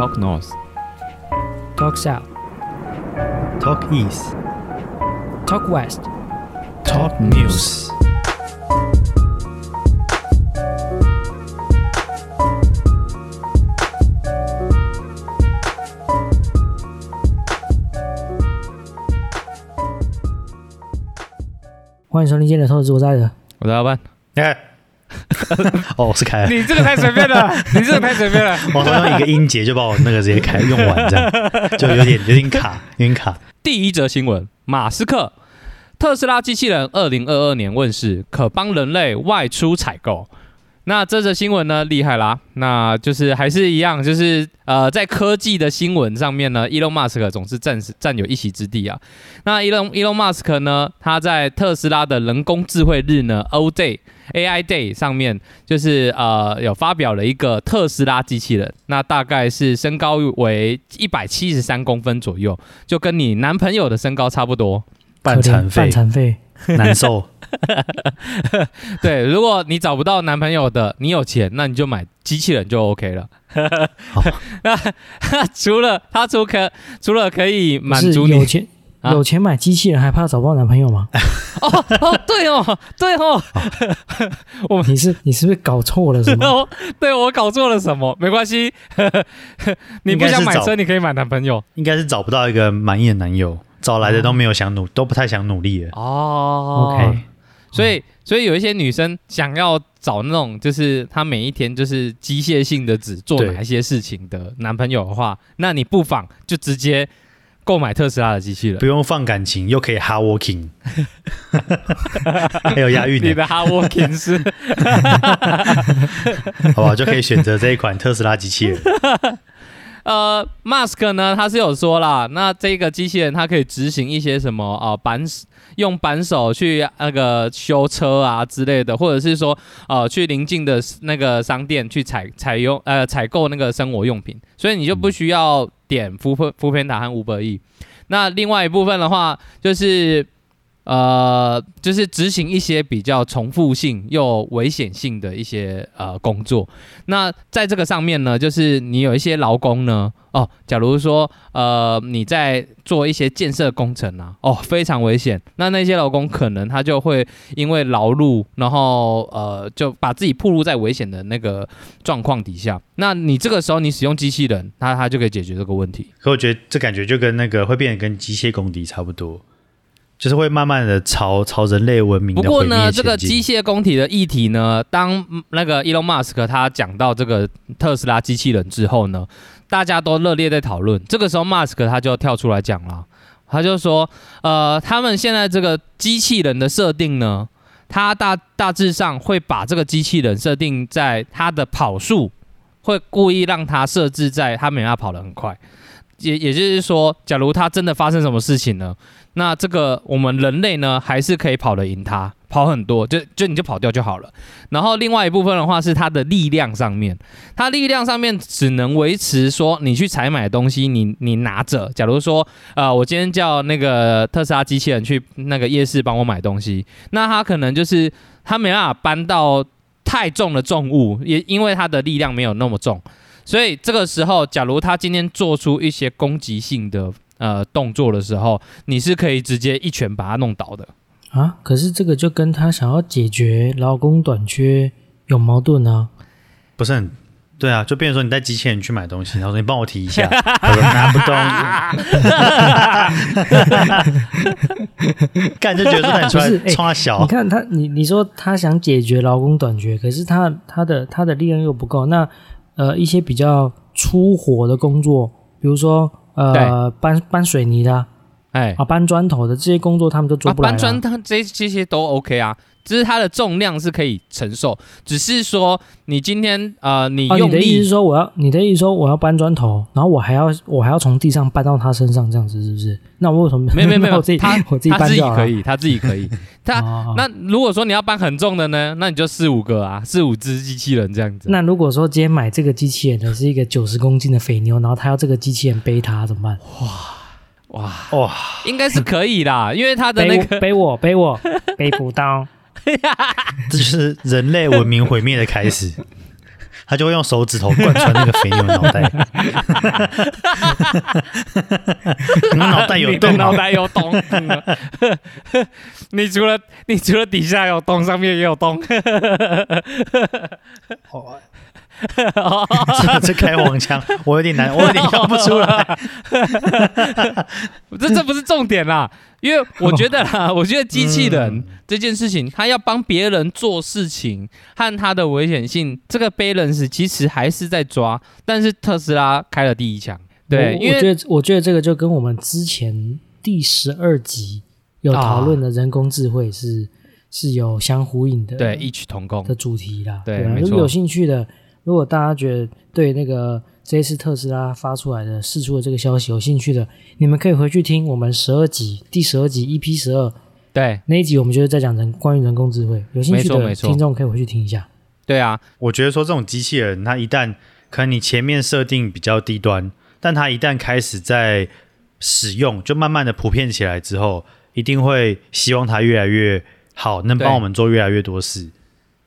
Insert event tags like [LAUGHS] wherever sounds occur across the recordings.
Talk North. Talk South, Talk East, Talk West. Talk News。欢迎收听今天的透视我在的。我的老板，哎， [LAUGHS] 哦，我是开了，你这个太随便了，[LAUGHS] 你这个太随便了。我好像用一个音节就把我那个直接开用完，这样 [LAUGHS] 就有点有点卡，有点卡。第一则新闻：马斯克特斯拉机器人二零二二年问世，可帮人类外出采购。那这则新闻呢，厉害啦！那就是还是一样，就是呃，在科技的新闻上面呢，Elon Musk 总是占占有一席之地啊。那 Elon Elon Musk 呢，他在特斯拉的人工智慧日呢 O Day AI Day 上面，就是呃有发表了一个特斯拉机器人，那大概是身高为一百七十三公分左右，就跟你男朋友的身高差不多。半残废半，残废，难受。对，如果你找不到男朋友的，你有钱，那你就买机器人就 OK 了。[LAUGHS] 那 [LAUGHS] 除了他除可除了可以满足你有钱啊有钱买机器人，还怕找不到男朋友吗？哦哦，对哦，对哦，[LAUGHS] 我你是你是不是搞错了什么？[LAUGHS] 哦，对我搞错了什么？没关系，[LAUGHS] 你不想买车，你可以买男朋友应该是找不到一个满意的男友，找来的都没有想努，都不太想努力了。哦。OK 所以所以有一些女生想要找那种就是她每一天就是机械性的只做哪一些事情的男朋友的话，那你不妨就直接购买特斯拉的机器人不。用放感情，又可以 hard working，[LAUGHS] 还有押韵的，你的 hard working 是 [LAUGHS] 好不好？就可以选择这一款特斯拉机器人。[LAUGHS] 呃，Mask 呢，他是有说啦，那这个机器人它可以执行一些什么啊、呃扳用扳手去那个修车啊之类的，或者是说呃去邻近的那个商店去采采用呃采购那个生活用品，所以你就不需要点福福片达和五百亿。那另外一部分的话，就是呃，就是执行一些比较重复性又危险性的一些呃工作。那在这个上面呢，就是你有一些劳工呢，哦，假如说呃你在做一些建设工程啊，哦，非常危险，那那些劳工可能他就会因为劳碌，然后呃就把自己暴露在危险的那个状况底下。那你这个时候你使用机器人，那它就可以解决这个问题。可我觉得这感觉就跟那个会变得跟机械公敌差不多，就是会慢慢的朝朝人类文明的不过呢，这个机械工体的议题呢，当嗯那个 Elon Musk 他讲到这个特斯拉机器人之后呢，大家都热烈在讨论。这个时候，Musk 他就跳出来讲了，他就说，呃，他们现在这个机器人的设定呢，他大大致上会把这个机器人设定在它的跑速，会故意让它设置在它没办法跑得很快。也也就是说，假如它真的发生什么事情呢？那这个我们人类呢，还是可以跑得赢它，跑很多，就就你就跑掉就好了。然后另外一部分的话是它的力量上面，它力量上面只能维持说你去采买东西，你你拿着。假如说呃，我今天叫那个特斯拉机器人去那个夜市帮我买东西，那它可能就是它没办法搬到太重的重物，也因为它的力量没有那么重。所以这个时候，假如他今天做出一些攻击性的呃动作的时候，你是可以直接一拳把他弄倒的。啊，可是这个就跟他想要解决劳工短缺有矛盾啊。不是很对啊，就变成说你带机器人去买东西，然后说你帮我提一下，[LAUGHS] 我说拿不动，[LAUGHS] 干就觉得说那你出来不是哎冲他小你，看他，你你说他想解决劳工短缺，可是他他的他的力量又不够。那呃，一些比较粗活的工作，比如说呃搬搬水泥的啊哎，啊搬砖头的这些工作，他们都做啊，不来、搬砖他这这些都 OK 啊，只是它的重量是可以承受，只是说你今天呃你哦，用力你的意思是说我要，你的意思说我要搬砖头，然后我还要我还要从地上搬到他身上，这样子是不是？那我为什么没有没有没有 [LAUGHS] 我自己他我自己他自己可以，他自己可以，[LAUGHS] 他哦那如果说你要搬很重的呢，那你就四五个啊，四五只机器人这样子。那如果说今天买这个机器人的是一个九十公斤的肥牛，然后他要这个机器人背他怎么办？哇，哇哇，应该是可以啦，因为他的背我那个背我背我 [LAUGHS] 背不到。这就是人类文明毁灭的开始。他就会用手指头贯穿那个肥牛的脑袋。[LAUGHS] 你们脑袋有洞？脑袋有洞。你除了你除了底下有洞，上面也有洞。这 [LAUGHS] 这开黄腔，我有点难，我有点笑不出来。[LAUGHS] 这这不是重点啦，因为我觉得啦，我觉得机器人这件事情，他要帮别人做事情和它的危险性，这个 balance 其实还是在抓，但是特斯拉开了第一枪，对，因为我我觉得我觉得这个就跟我们之前第十二集有讨论的人工智慧是、是有相呼应的，对异曲同工的，主题啦。对如果有兴趣的，如果大家觉得对那个这一次特斯拉发出来的释出的这个消息有兴趣的，你们可以回去听我们十二集第十二集 EP 十二对。那一集，我们就是在讲人关于人工智慧，有兴趣的听众可以回去听一下。对啊，我觉得说这种机器人，它一旦可能你前面设定比较低端，但它一旦开始在使用，就慢慢的普遍起来之后，一定会希望它越来越好，能帮我们做越来越多事，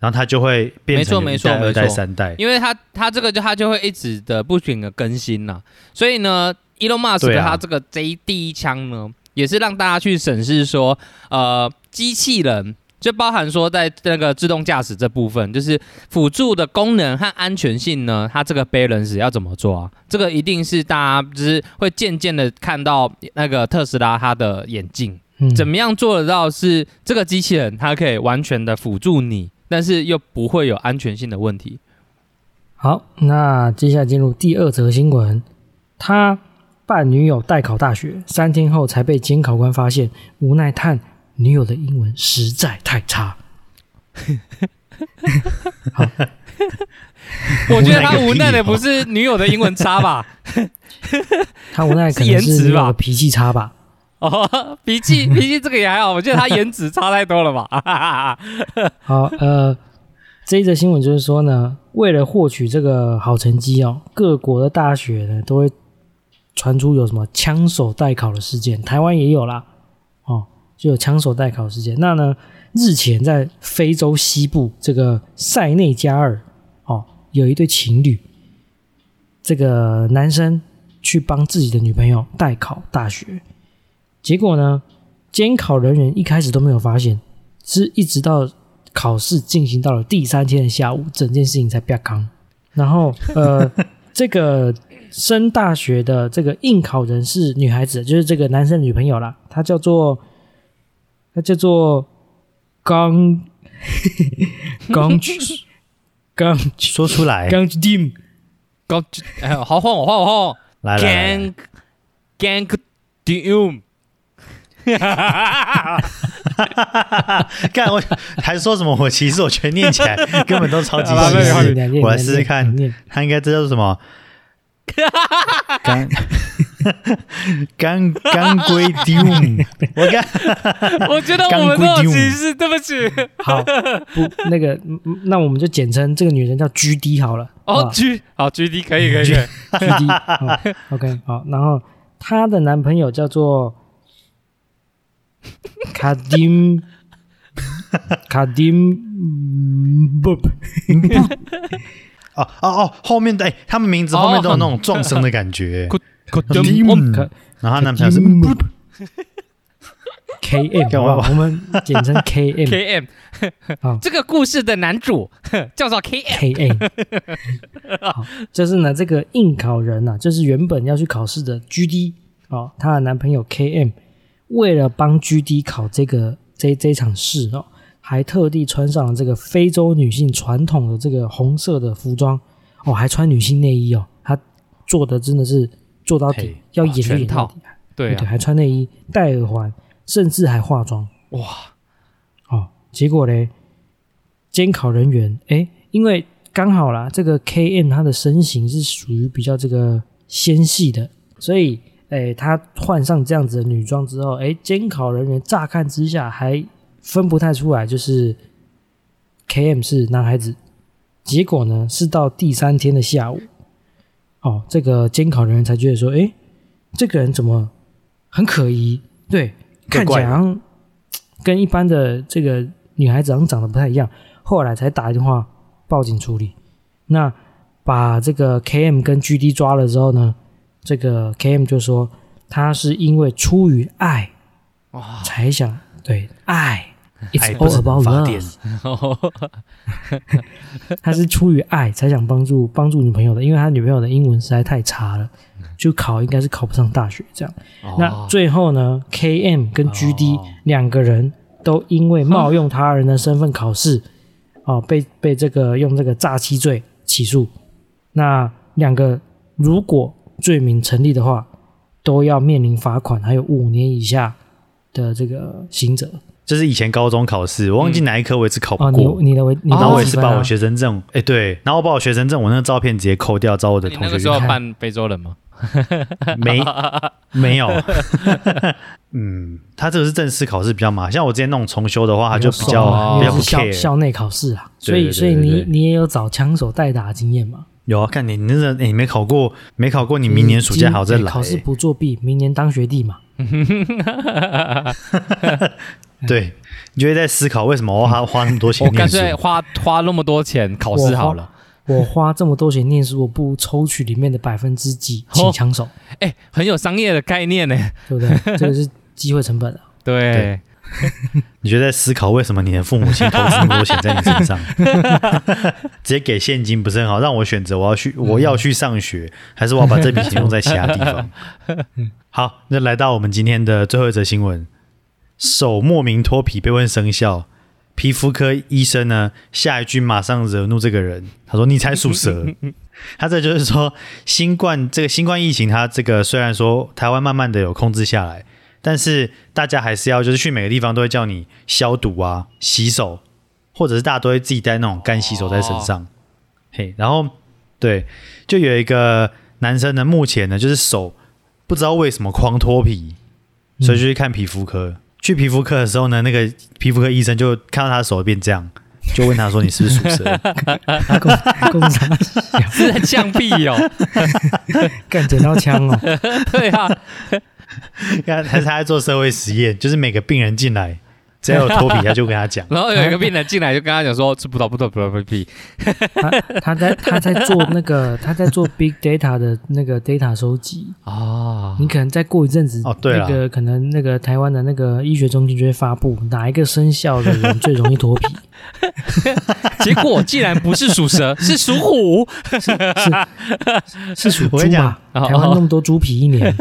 然后它就会变成没错没错一代二代、没错三代。因为它它这个就它就会一直的不停的更新呐、所以呢，Elon Musk 他这个这一第一枪呢，也是让大家去审视说，呃，机器人就包含说在那个自动驾驶这部分，就是辅助的功能和安全性呢，它这个 balance 要怎么做啊？这个一定是大家就是会渐渐的看到那个特斯拉它的眼镜。嗯，怎么样做得到是这个机器人它可以完全的辅助你，但是又不会有安全性的问题？好，那接下来进入第二则新闻。他扮女友代考大学，三天后才被监考官发现，无奈叹女友的英文实在太差。我觉得他无奈的不是女友的英文差吧？[LAUGHS] 他无奈可能是吧是女友的脾气差吧？[LAUGHS] 哦，脾气脾气这个也还好，我觉得他颜值差太多了吧？[LAUGHS] 好，呃，这一则新闻就是说呢，为了获取这个好成绩哦，各国的大学呢都会传出有什么枪手代考的事件，台湾也有啦，哦，就有枪手代考事件。那呢，日前在非洲西部这个塞内加尔哦，有一对情侣，这个男生去帮自己的女朋友代考大学，结果呢，监考人员一开始都没有发现，是一直到考试进行到了第三天的下午，整件事情才变康。然后 [LAUGHS] 呃，这个升大学的这个应考人是女孩子，就是这个男生的女朋友啦，她叫做她叫做刚刚刚说出来，刚 Dim，刚，哎，好换我换我换我来来来来，Gang Gang Doom，[LAUGHS] 干我还说什么？我其实我觉得念起来 [LAUGHS] 根本都超级好吧细没有致。我来试试看，他应该知道是什么。干 [LAUGHS] 干干龟 doom，我干我觉得我们都有歧视，对不起。好，不，那个，那我们就简称这个女人叫 G D 好了。哦啊，G 好 G D 可以可以可以，G D，好，OK，好，然后她的男朋友叫做卡丁卡丁不哦哦哦，后面的哎，他们名字后面都有那种撞声的感觉。然后他男朋友是 K M，干嘛？好吧，我们简称 K M K M，好。这个故事的男主 [LAUGHS] 叫做 K M。K M。[LAUGHS] 就是呢，这个应考人呐、啊，就是原本要去考试的 G D 哦，她的男朋友 K M，为了帮 G D 考这个这这场试哦，还特地穿上了这个非洲女性传统的这个红色的服装哦，还穿女性内衣哦，她做的真的是做到底，要演到底，对，对啊，还穿内衣、戴耳环，甚至还化妆。哇，哦，结果嘞，监考人员哎，因为刚好啦，这个 K M 他的身形是属于比较这个纤细的，所以哎，他换上这样子的女装之后，哎，监考人员乍看之下还分不太出来，就是 K M 是男孩子。结果呢，是到第三天的下午，哦，这个监考人员才觉得说，哎，这个人怎么很可疑？对，看起来好像跟一般的这个女孩子好像长得不太一样。后来才打电话报警处理。那把这个 KM 跟 GD 抓了之后呢，这个 KM 就说他是因为出于爱哇，才想对爱爱，It's 不 all about love。[LAUGHS] 他是出于爱才想帮助帮助女朋友的，因为他女朋友的英文实在太差了，就考应该是考不上大学这样。那最后呢，KM 跟 GD 哦两个人都因为冒用他人的身份考试，哦，被被这个用这个诈欺罪起诉。那两个如果罪名成立的话，都要面临罚款，还有五年以下的这个刑责。这是以前高中考试，我忘记哪一科我一次考不哦，你过，你的为你的然后我也是把我学生证，哎、对，然后我把我学生证我那个照片直接抠掉，找我的你那个时同学去看，候扮非洲人吗？[LAUGHS] 没没有，[LAUGHS] 嗯，他这个是正式考试比较麻烦，像我之前那种重修的话，他就比较哦比较不 care。校内考试啊，所以所以你你也有找枪手代打的经验嘛？有啊，看你你那个、哎你没考过，没考过，你明年暑假还要再来、今考试不作弊，明年当学弟嘛？[LAUGHS] 对，你就会在思考为什么我要花花那么多钱 [LAUGHS] 我干？脆花花那么多钱考试好了。我花这么多钱念书，我不如抽取里面的百分之几 [LAUGHS] 请枪手，哎、很有商业的概念呢。对不对？这个是机会成本啊。对，对 [LAUGHS] 你就在思考为什么你的父母亲投资那么多钱在你身上，[LAUGHS] 直接给现金不是很好？让我选择，我要去，我要去上学，还是我要把这笔钱用在其他地方？[LAUGHS] 好，那来到我们今天的最后一则新闻，手莫名脱皮被问生效，皮肤科医生呢下一句马上惹怒这个人，他说：“你才属蛇。”他这就是说，新冠这个新冠疫情，它这个虽然说台湾慢慢的有控制下来，但是大家还是要就是去每个地方都会叫你消毒啊、洗手，或者是大家都会自己带那种干洗手在身上。嘿，然后对，就有一个男生呢，目前呢就是手不知道为什么狂脱皮，所以就去看皮肤科。去皮肤科的时候呢，那个皮肤科医生就看到他的手变这样，就问他说：“你是不是属蛇？”共共产是在呛屁哦。[LAUGHS] 干剪刀枪哦，[LAUGHS] 对啊，看 [LAUGHS] 他他在做社会实验，就是每个病人进来，只要有脱皮，他就跟他讲。[LAUGHS] 然后有一个病人进来就跟他讲说吃葡萄不吐葡萄皮，他他在他在做那个 [LAUGHS] 他在做 big data 的那个 data 收集，啊你可能再过一阵子，哦对那个可能那个台湾的那个医学中心就会发布哪一个生肖的人最容易脱皮，[LAUGHS] 结果竟然不是属蛇，是属虎。是属猪嘛？哦。台湾那么多猪皮一年，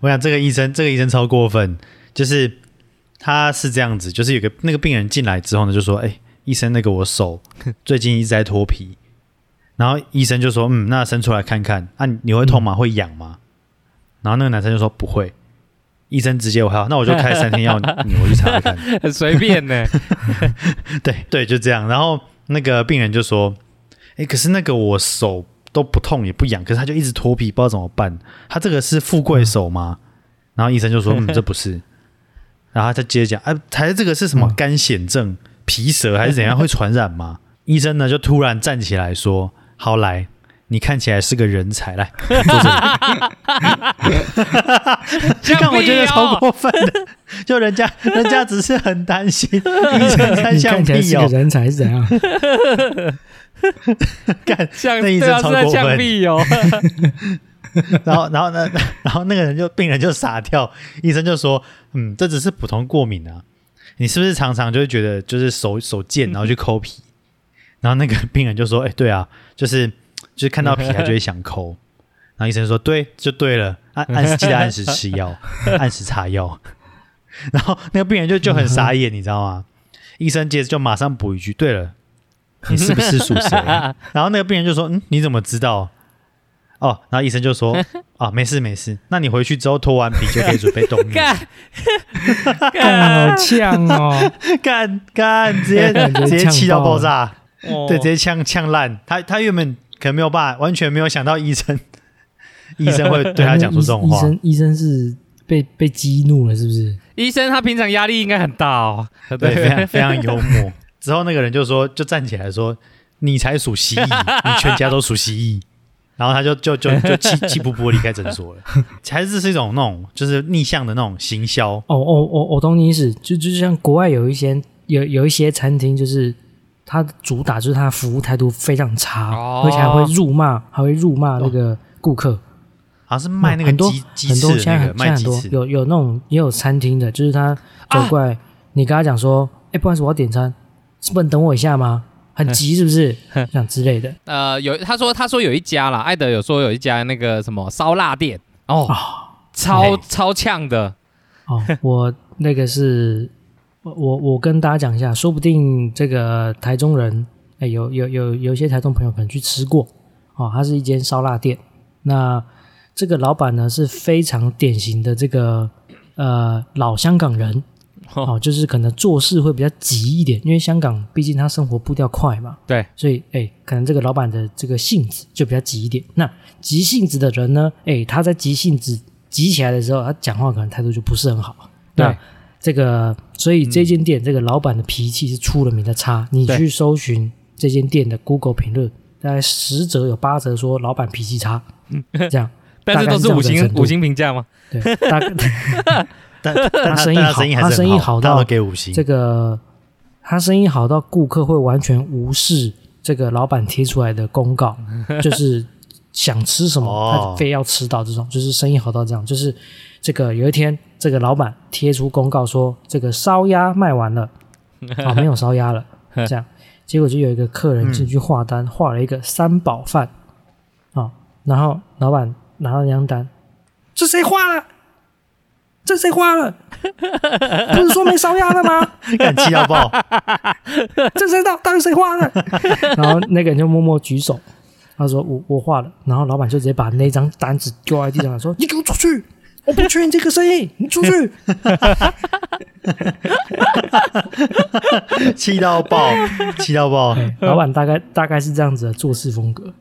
我想这个医生，这个医生超过分，就是他是这样子，就是有个那个病人进来之后呢，就说：“哎、医生，那个我手 [LAUGHS] 最近一直在脱皮。”然后医生就说：“嗯，那伸出来看看，啊，你会痛吗？会痒吗？”然后那个男生就说：“不会。”医生直接我好，那我就开三天药，[LAUGHS] 你回去查查看。很 [LAUGHS] 随便呢。对对，就这样。然后那个病人就说：“哎，可是那个我手都不痛也不痒，可是他就一直脱皮，不知道怎么办。他这个是富贵手吗？”然后医生就说：“嗯，这不是。”然后他接着讲：“哎、还是这个是什么嗯干癣症、皮蛇还是怎样 [LAUGHS] 会传染吗？”医生呢就突然站起来说：“好来。”你看起来是个人才，来坐这里。[LAUGHS] 看，我觉得超过分的，就人家人家只是很担心，医生在你像看起来屁哦，是个人才是怎样？[LAUGHS] 干像那医生超过分哦。[LAUGHS] 然后，然后呢，[LAUGHS] 然后那个人就病人就傻掉，医生就说：“嗯，这只是普通过敏啊，你是不是常常就会觉得就是手手贱，然后去抠皮？” [LAUGHS] 然后那个病人就说：“哎、对啊，就是就是看到皮他就会想抠。”然后医生说：“对，就对了，按按时记得按时吃药，按时擦药。”然后那个病人就就很傻眼，你知道吗？医生接着就马上补一句：“对了，你是不是属蛇？”然后那个病人就说：“嗯，你怎么知道？”哦，然后医生就说：“啊，[LAUGHS] 没事没事，那你回去之后脱完皮就可以准备冬 [LAUGHS] 眠。干 [LAUGHS] 干好呛哦！干干，直接直接气到爆爆炸，哦对，直接呛呛烂。他他原本可能没有办法，完全没有想到医生医生会对他讲出这种话医话。生医生是被被激怒了，是不是？医生他平常压力应该很大哦。对，非常非常幽默。之后那个人就说，就站起来说：“你才属蜥蜴，你全家都属蜥蜴。”然后他就就就就气气不不离开诊所了。[LAUGHS] 还是这是一种那种就是逆向的那种行销。哦哦哦，我懂你意思，就就像国外有一些有有一些餐厅，就是他主打就是他的服务态度非常差，哦而且还会辱骂，还会辱骂那个顾客。好像是卖那个很多鸡鸡很多翅那个现在很现在很多有有那种也有餐厅的，就是他走过来，你跟他讲说，哎、不好意思，我要点餐，是不能等我一下吗？很急是不是？[LAUGHS] 这样之类的。呃，有他说他说有一家啦，艾德有说有一家那个什么烧腊店。哦，超哎超呛的，哦，我那个是，我我我跟大家讲一下，说不定这个台中人，哎，有有有有一些台中朋友可能去吃过，哦，它是一间烧腊店，那这个老板呢是非常典型的这个呃老香港人，哦，就是可能做事会比较急一点，因为香港毕竟他生活步调快嘛，对，所以哎，可能这个老板的这个性子就比较急一点。那急性子的人呢，哎，他在急性子急起来的时候，他讲话可能态度就不是很好。对那这个，所以这间店、这个老板的脾气是出了名的差。你去搜寻这间店的 Google 评论，大概十则有八则说老板脾气差，嗯这样。[LAUGHS] 但是都是五星五星评价吗？对，大概 [LAUGHS] [LAUGHS] 但 [LAUGHS] 但他生意好他生意好，到给五星这。个他生意好到顾客会完全无视这个老板贴出来的公告，就是想吃什么哦他非要吃到这种，就是生意好到这样。就是这个有一天，这个老板贴出公告说这个烧鸭卖完了，啊没有烧鸭了，这样，结果就有一个客人进去画单，画了一个三宝饭，啊，然后老板拿到那张单，这谁画了？这谁画了？[LAUGHS] 不是说没烧鸭了吗？敢气到爆，[LAUGHS] 这谁到到底谁画的？[LAUGHS] 然后那个人就默默举手，他说我我画了。然后老板就直接把那张单子丢在地上，说你给我出去，我不缺你这个生意，你出去。气到爆，气到爆。老板大概大概是这样子的做事风格。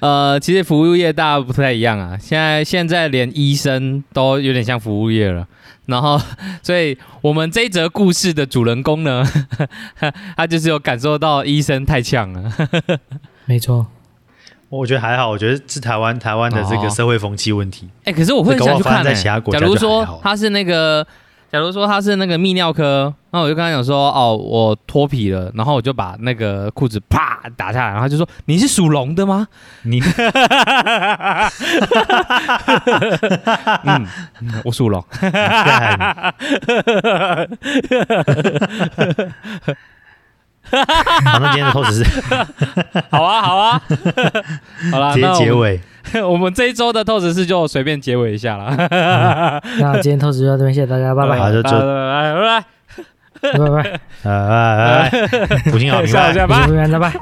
呃，其实服务业大家不太一样啊，现在现在连医生都有点像服务业了。然后，所以我们这一则故事的主人公呢，[LAUGHS] 他就是有感受到医生太呛了。[LAUGHS] 没错，我觉得还好，我觉得是台湾台湾的这哦个社会风气问题。哎、可是我会很想去看、这搞不好发生在欸。其他国家假如说他是那个，假如说他是那个泌尿科，那我就跟他讲说，哦，我脱皮了，然后我就把那个裤子啪打下来，然后他就说你是属龙的吗？你 [LAUGHS] 嗯，嗯我属龙。[LAUGHS] 干好，那今天的 toast 是 [LAUGHS] 好啊，好啊，[LAUGHS] 好啦，直接那我们结尾。[LAUGHS] 我们这一周的透视是就随便结尾一下了，那今天透视就到这边，谢谢大家，拜拜，好就拜拜拜拜。拜拜，呃，拜拜，五星好拜，拜拜拜，拜拜。